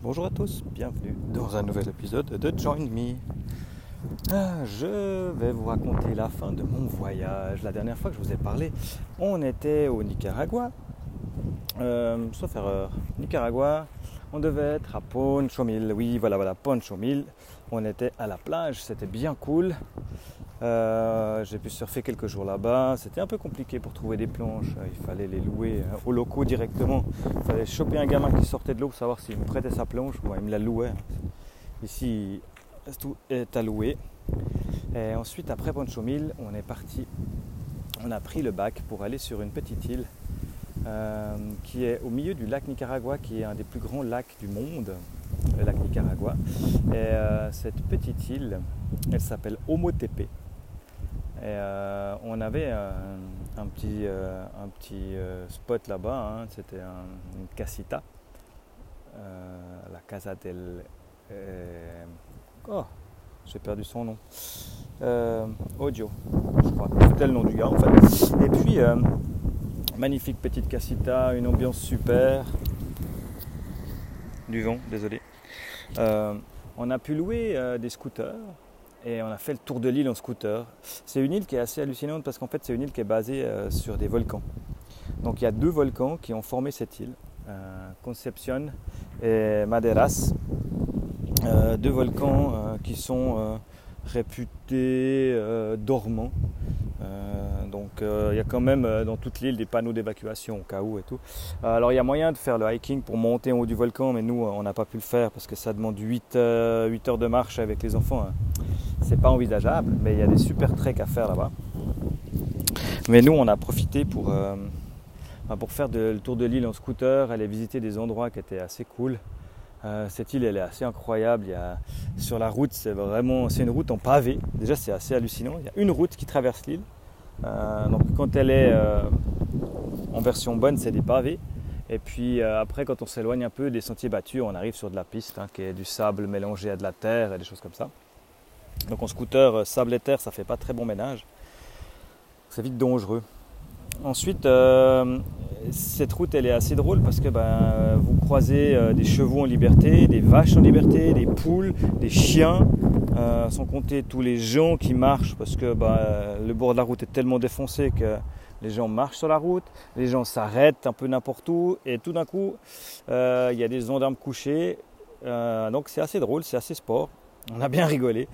Bonjour à tous, bienvenue dans un nouvel épisode de Join Me. Ah, je vais vous raconter la fin de mon voyage. La dernière fois que je vous ai parlé, on était au Nicaragua. Euh, sauf erreur, Nicaragua, on devait être à Poncho Mil. Oui, voilà, voilà, Poncho Mil. On était à la plage, c'était bien cool. Euh, j'ai pu surfer quelques jours là-bas. C'était un peu compliqué pour trouver des planches. Il fallait les louer euh, aux locaux directement. Il fallait choper un gamin qui sortait de l'eau pour savoir s'il me prêtait sa planche. il me la louait. Ici, tout est à louer. Et ensuite, après Poncho Mil, on est parti. On a pris le bac pour aller sur une petite île euh, qui est au milieu du lac Nicaragua, qui est un des plus grands lacs du monde, le lac Nicaragua. Et cette petite île, elle s'appelle Omotepe. Et euh, on avait un, petit, euh, un petit euh, spot là-bas, hein. c'était une casita, la Casa del... oh, j'ai perdu son nom. Audio, je crois. C'était le nom du gars en fait. Et puis, magnifique petite casita, une ambiance super. Du vent, désolé. on a pu louer des scooters et on a fait le tour de l'île en scooter. C'est une île qui est assez hallucinante parce qu'en fait c'est une île qui est basée euh, sur des volcans. Donc il y a deux volcans qui ont formé cette île, euh, Concepción et Maderas. Euh, deux volcans qui sont réputés dormants. Donc il y a quand même dans toute l'île des panneaux d'évacuation au cas où et tout. alors il y a moyen de faire le hiking pour monter en haut du volcan, mais nous on n'a pas pu le faire parce que ça demande 8, 8 heures de marche avec les enfants. Hein c'est pas envisageable, mais il y a des super treks à faire là-bas. Mais nous, on a profité pour, euh, pour faire le tour de l'île en scooter, aller visiter des endroits qui étaient assez cool. Euh, cette île, elle est assez incroyable. Sur la route, c'est vraiment, c'est une route en pavé. Déjà, c'est assez hallucinant. Il y a une route qui traverse l'île. Euh, donc, quand elle est en version bonne, c'est des pavés. Et puis après, quand on s'éloigne un peu des sentiers battus, on arrive sur de la piste, hein, qui est du sable mélangé à de la terre et des choses comme ça. Donc en scooter, euh, sable et terre, ça fait pas très bon ménage. C'est vite dangereux. Ensuite, euh, cette route, elle est assez drôle parce que ben, vous croisez euh, des chevaux en liberté, des vaches en liberté, des poules, des chiens, sans compter tous les gens qui marchent parce que ben, le bord de la route est tellement défoncé que les gens marchent sur la route, les gens s'arrêtent un peu n'importe où et tout d'un coup, il y a des gendarmes couchés. donc c'est assez drôle, c'est assez sport. On a bien rigolé.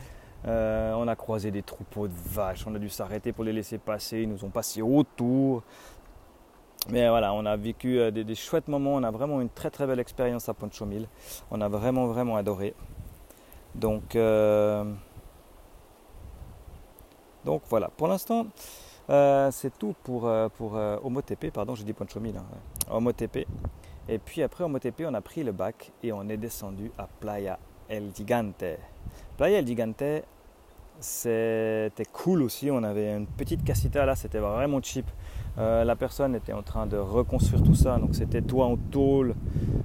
Euh, on a croisé des troupeaux de vaches, on a dû s'arrêter pour les laisser passer, ils nous ont passé autour. Mais voilà, on a vécu euh, des, chouettes moments, on a vraiment une très très belle expérience à Poncho Mil. On a vraiment vraiment adoré. Donc, euh, donc voilà, pour l'instant, c'est tout pour, pour Omotepe, pardon, j'ai dit Poncho Mil, hein. Et puis après Omotepe, on a pris le bac et on est descendu à Playa El Gigante. Playa El Gigante, c'était cool aussi. On avait une petite casita là, c'était vraiment cheap. Euh, la personne était en train de reconstruire tout ça, donc c'était toit en tôle,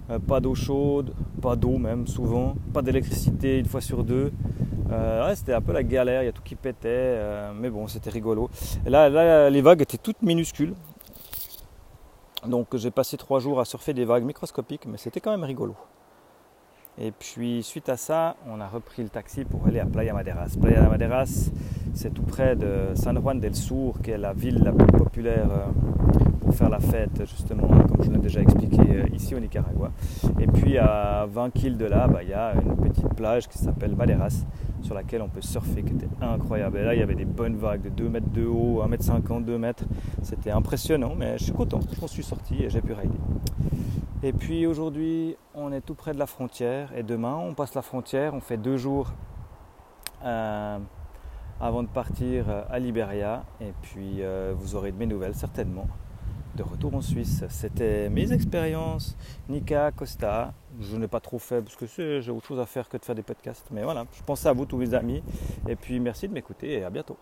euh, pas d'eau chaude, pas d'eau même souvent, pas d'électricité une fois sur deux. Euh, c'était un peu la galère, il y a tout qui pétait, mais bon, c'était rigolo. là, là, les vagues étaient toutes minuscules. Donc j'ai passé trois jours à surfer des vagues microscopiques, mais c'était quand même rigolo. Et puis suite à ça, on a repris le taxi pour aller à Playa Maderas. Playa Maderas, c'est tout près de San Juan del Sur, qui est la ville la plus populaire euh, pour faire la fête, justement, comme je l'ai déjà expliqué euh, ici au Nicaragua. Et puis à 20 km de là, bah, il y a une petite plage qui s'appelle Maderas, sur laquelle on peut surfer, qui était incroyable. Et là, il y avait des bonnes vagues de 2 mètres de haut, 1 mètre 50, 2 mètres. C'était impressionnant, mais je suis content. Je m'en suis sorti et j'ai pu rider. Et puis aujourd'hui, on est tout près de la frontière et demain, on passe la frontière, on fait deux jours euh, avant de partir euh, à Liberia et puis euh, vous aurez de mes nouvelles certainement de retour en Suisse. C'était mes expériences, Nika, Costa. Je n'ai pas trop fait parce que j'ai autre chose à faire que de faire des podcasts. Mais voilà, je pense à vous tous les amis et puis merci de m'écouter et à bientôt.